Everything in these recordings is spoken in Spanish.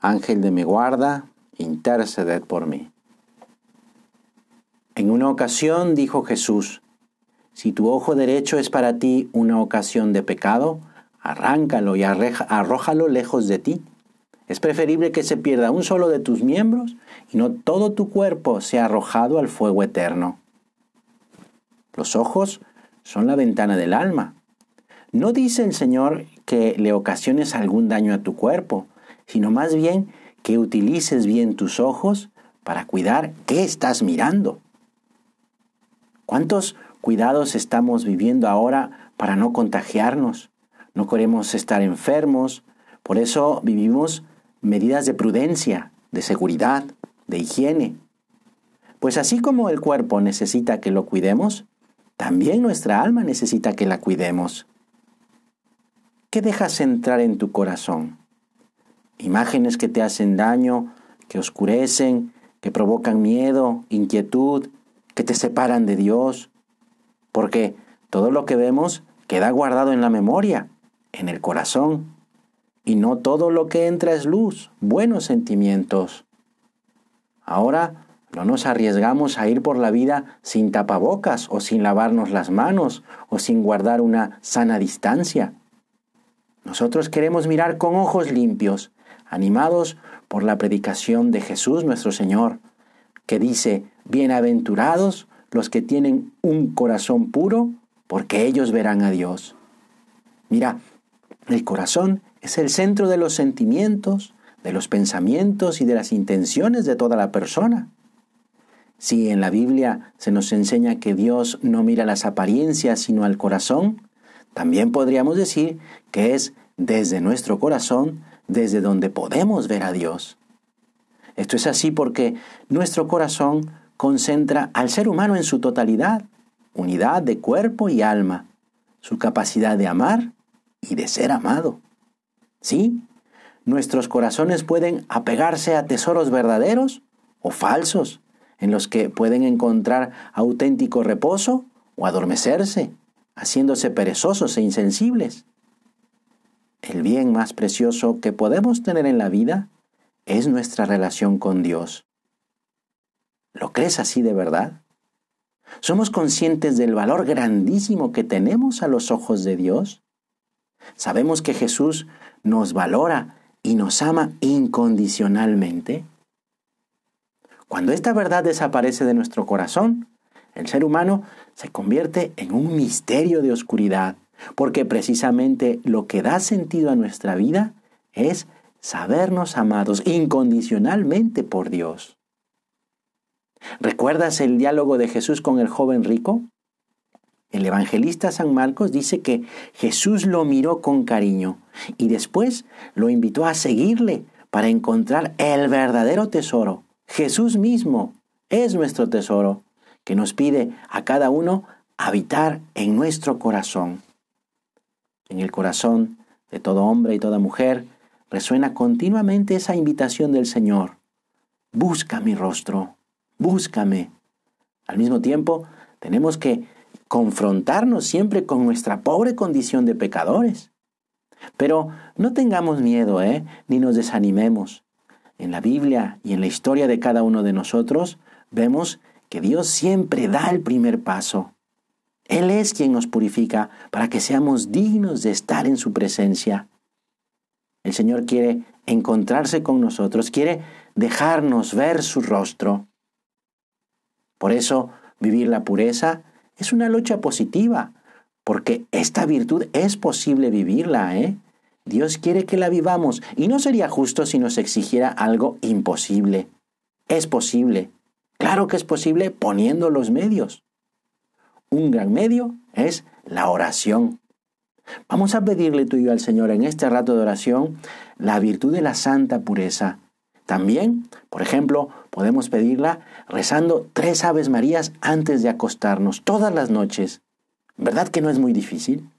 Ángel de mi guarda, interceded por mí. En una ocasión dijo Jesús, si tu ojo derecho es para ti una ocasión de pecado, arráncalo y arrójalo lejos de ti. Es preferible que se pierda un solo de tus miembros y no todo tu cuerpo sea arrojado al fuego eterno. Los ojos son la ventana del alma. No dice el Señor que le ocasiones algún daño a tu cuerpo, sino más bien que utilices bien tus ojos para cuidar qué estás mirando. ¿Cuántos cuidados estamos viviendo ahora para no contagiarnos? No queremos estar enfermos, por eso vivimos medidas de prudencia, de seguridad, de higiene. Pues así como el cuerpo necesita que lo cuidemos, también nuestra alma necesita que la cuidemos. ¿Qué dejas entrar en tu corazón? Imágenes que te hacen daño, que oscurecen, que provocan miedo, inquietud, que te separan de Dios, porque todo lo que vemos queda guardado en la memoria, en el corazón, y no todo lo que entra es luz, buenos sentimientos. Ahora no nos arriesgamos a ir por la vida sin tapabocas o sin lavarnos las manos o sin guardar una sana distancia. Nosotros queremos mirar con ojos limpios, animados por la predicación de Jesús nuestro Señor, que dice, bienaventurados los que tienen un corazón puro, porque ellos verán a Dios. Mira, el corazón es el centro de los sentimientos, de los pensamientos y de las intenciones de toda la persona. Si en la Biblia se nos enseña que Dios no mira las apariencias sino al corazón, también podríamos decir que es desde nuestro corazón desde donde podemos ver a Dios. Esto es así porque nuestro corazón concentra al ser humano en su totalidad, unidad de cuerpo y alma, su capacidad de amar y de ser amado. Sí, nuestros corazones pueden apegarse a tesoros verdaderos o falsos, en los que pueden encontrar auténtico reposo o adormecerse, haciéndose perezosos e insensibles. El bien más precioso que podemos tener en la vida es nuestra relación con Dios. ¿Lo crees así de verdad? ¿Somos conscientes del valor grandísimo que tenemos a los ojos de Dios? ¿Sabemos que Jesús nos valora y nos ama incondicionalmente? Cuando esta verdad desaparece de nuestro corazón, el ser humano se convierte en un misterio de oscuridad porque precisamente lo que da sentido a nuestra vida es sabernos amados incondicionalmente por Dios. ¿Recuerdas el diálogo de Jesús con el joven rico? El evangelista San Marcos dice que Jesús lo miró con cariño y después lo invitó a seguirle para encontrar el verdadero tesoro. Jesús mismo es nuestro tesoro que nos pide a cada uno habitar en nuestro corazón en el corazón de todo hombre y toda mujer resuena continuamente esa invitación del Señor. Busca mi rostro, búscame. Al mismo tiempo, tenemos que confrontarnos siempre con nuestra pobre condición de pecadores. Pero no tengamos miedo, ¿eh? ni nos desanimemos. En la Biblia y en la historia de cada uno de nosotros vemos que Dios siempre da el primer paso. Él es quien nos purifica para que seamos dignos de estar en su presencia. El Señor quiere encontrarse con nosotros, quiere dejarnos ver su rostro. Por eso, vivir la pureza es una lucha positiva, porque esta virtud es posible vivirla, ¿eh? Dios quiere que la vivamos y no sería justo si nos exigiera algo imposible. Es posible. Claro que es posible poniendo los medios. Un gran medio es la oración. Vamos a pedirle tú y yo al Señor en este rato de oración la virtud de la santa pureza. También, por ejemplo, podemos pedirla rezando tres Aves Marías antes de acostarnos todas las noches. ¿Verdad que no es muy difícil?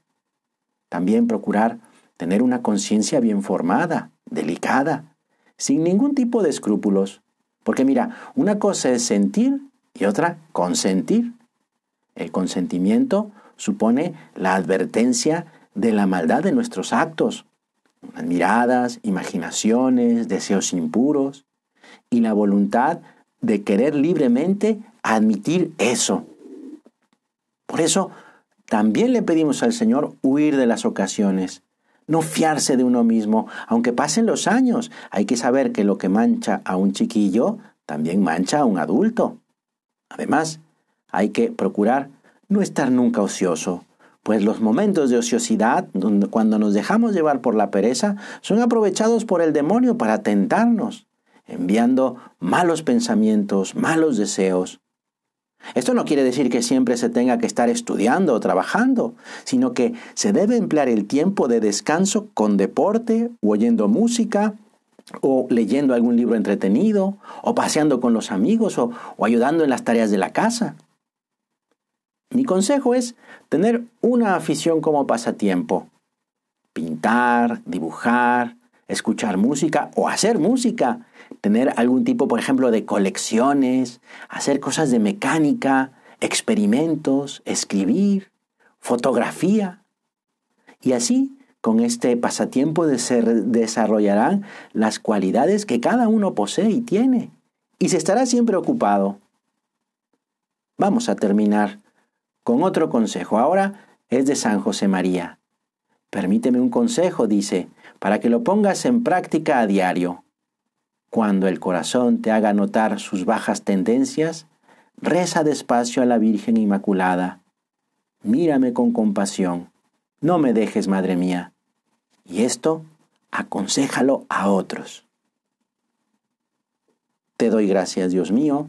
También procurar tener una conciencia bien formada, delicada, sin ningún tipo de escrúpulos. Porque mira, una cosa es sentir y otra consentir. El consentimiento supone la advertencia de la maldad de nuestros actos, miradas, imaginaciones, deseos impuros y la voluntad de querer libremente admitir eso. Por eso, también le pedimos al Señor huir de las ocasiones, no fiarse de uno mismo, aunque pasen los años. Hay que saber que lo que mancha a un chiquillo también mancha a un adulto. Además, hay que procurar no estar nunca ocioso, pues los momentos de ociosidad, cuando nos dejamos llevar por la pereza, son aprovechados por el demonio para tentarnos, enviando malos pensamientos, malos deseos. Esto no quiere decir que siempre se tenga que estar estudiando o trabajando, sino que se debe emplear el tiempo de descanso con deporte o oyendo música o leyendo algún libro entretenido o paseando con los amigos o, o ayudando en las tareas de la casa. Mi consejo es tener una afición como pasatiempo. Pintar, dibujar, escuchar música o hacer música tener algún tipo, por ejemplo, de colecciones, hacer cosas de mecánica, experimentos, escribir, fotografía. Y así, con este pasatiempo se desarrollarán las cualidades que cada uno posee y tiene, y se estará siempre ocupado. Vamos a terminar con otro consejo. Ahora es de San José María. Permíteme un consejo, dice, para que lo pongas en práctica a diario. Cuando el corazón te haga notar sus bajas tendencias, reza despacio a la Virgen Inmaculada. Mírame con compasión. No me dejes, Madre mía. Y esto, aconséjalo a otros. Te doy gracias, Dios mío,